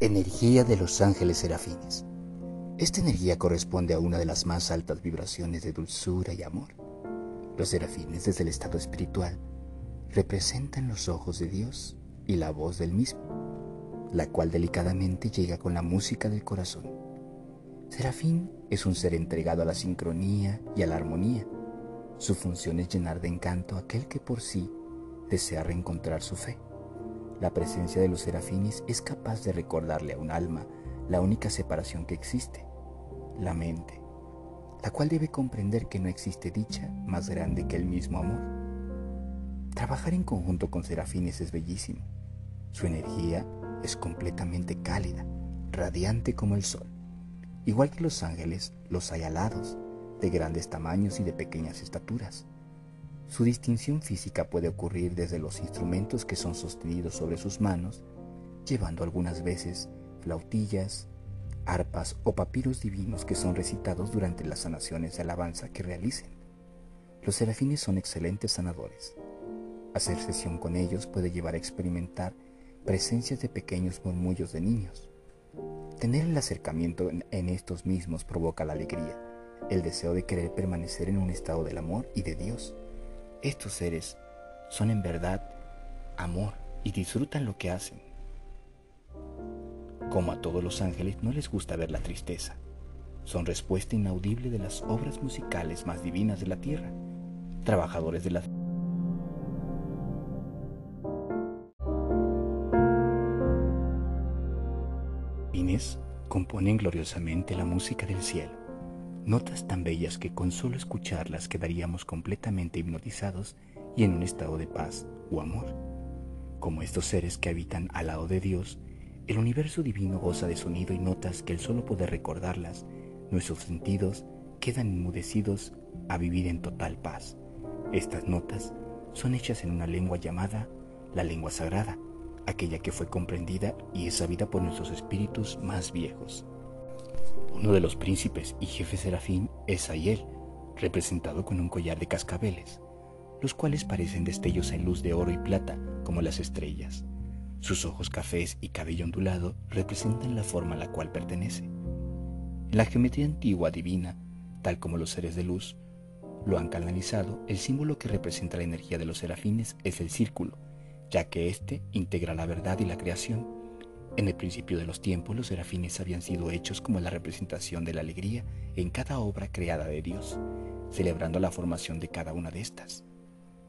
Energía de los ángeles serafines. Esta energía corresponde a una de las más altas vibraciones de dulzura y amor. Los serafines desde el estado espiritual representan los ojos de Dios y la voz del mismo, la cual delicadamente llega con la música del corazón. Serafín es un ser entregado a la sincronía y a la armonía. Su función es llenar de encanto a aquel que por sí desea reencontrar su fe. La presencia de los serafines es capaz de recordarle a un alma la única separación que existe, la mente, la cual debe comprender que no existe dicha más grande que el mismo amor. Trabajar en conjunto con serafines es bellísimo. Su energía es completamente cálida, radiante como el sol. Igual que los ángeles, los hay alados, de grandes tamaños y de pequeñas estaturas. Su distinción física puede ocurrir desde los instrumentos que son sostenidos sobre sus manos, llevando algunas veces flautillas, arpas o papiros divinos que son recitados durante las sanaciones de alabanza que realicen. Los serafines son excelentes sanadores. Hacer sesión con ellos puede llevar a experimentar presencias de pequeños murmullos de niños. Tener el acercamiento en estos mismos provoca la alegría, el deseo de querer permanecer en un estado del amor y de Dios. Estos seres son en verdad amor y disfrutan lo que hacen. Como a todos los ángeles no les gusta ver la tristeza, son respuesta inaudible de las obras musicales más divinas de la tierra, trabajadores de la componen gloriosamente la música del cielo notas tan bellas que con solo escucharlas quedaríamos completamente hipnotizados y en un estado de paz o amor. Como estos seres que habitan al lado de Dios, el universo divino goza de sonido y notas que el solo poder recordarlas, nuestros sentidos quedan enmudecidos a vivir en total paz. Estas notas son hechas en una lengua llamada la lengua sagrada, aquella que fue comprendida y es sabida por nuestros espíritus más viejos. Uno de los príncipes y jefes serafín es Ayel, representado con un collar de cascabeles, los cuales parecen destellos en luz de oro y plata como las estrellas. Sus ojos cafés y cabello ondulado representan la forma a la cual pertenece. En la geometría antigua divina, tal como los seres de luz lo han canalizado, el símbolo que representa la energía de los serafines es el círculo, ya que éste integra la verdad y la creación en el principio de los tiempos los serafines habían sido hechos como la representación de la alegría en cada obra creada de Dios, celebrando la formación de cada una de estas.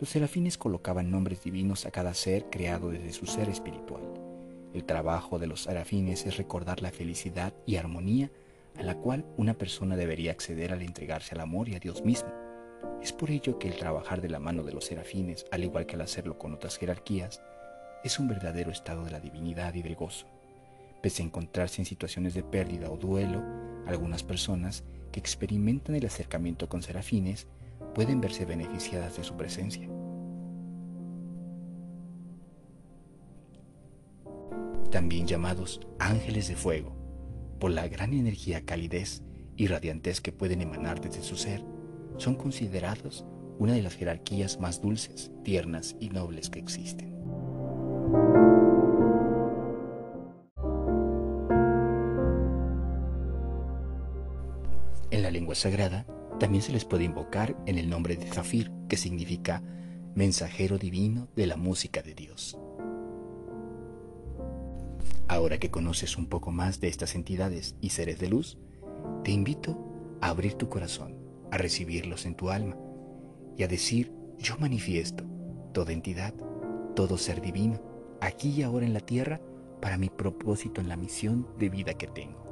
Los serafines colocaban nombres divinos a cada ser creado desde su ser espiritual. El trabajo de los serafines es recordar la felicidad y armonía a la cual una persona debería acceder al entregarse al amor y a Dios mismo. Es por ello que el trabajar de la mano de los serafines, al igual que al hacerlo con otras jerarquías, es un verdadero estado de la divinidad y del gozo. Pese a encontrarse en situaciones de pérdida o duelo, algunas personas que experimentan el acercamiento con serafines pueden verse beneficiadas de su presencia. También llamados ángeles de fuego, por la gran energía calidez y radiantez que pueden emanar desde su ser, son considerados una de las jerarquías más dulces, tiernas y nobles que existen. En la lengua sagrada también se les puede invocar en el nombre de Zafir, que significa mensajero divino de la música de Dios. Ahora que conoces un poco más de estas entidades y seres de luz, te invito a abrir tu corazón, a recibirlos en tu alma y a decir, yo manifiesto toda entidad, todo ser divino aquí y ahora en la tierra para mi propósito en la misión de vida que tengo.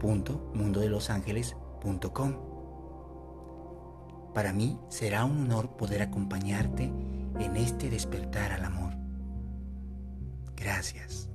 www.mundodelosangeles.com. Para mí será un honor poder acompañarte en este despertar al amor. Gracias.